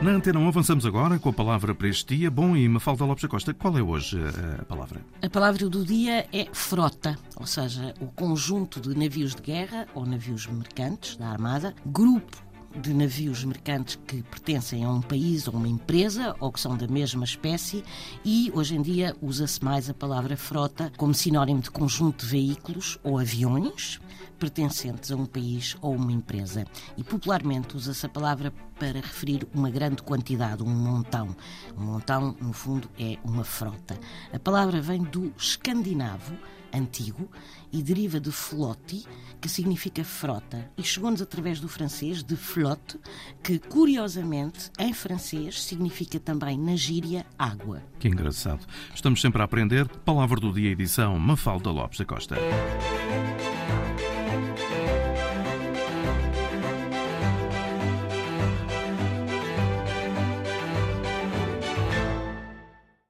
Na Antena 1 avançamos agora com a palavra para este dia. Bom, e Mafalda Lopes da Costa, qual é hoje a palavra? A palavra do dia é frota, ou seja, o conjunto de navios de guerra ou navios mercantes da Armada, grupo de navios mercantes que pertencem a um país ou uma empresa ou que são da mesma espécie e hoje em dia usa-se mais a palavra frota como sinónimo de conjunto de veículos ou aviões pertencentes a um país ou uma empresa. E popularmente usa-se a palavra para referir uma grande quantidade, um montão. Um montão, no fundo, é uma frota. A palavra vem do escandinavo antigo e deriva de flotte, que significa frota, e chegou-nos através do francês de que curiosamente em francês significa também na gíria água. Que engraçado. Estamos sempre a aprender. Palavra do dia edição Mafalda Lopes da Costa.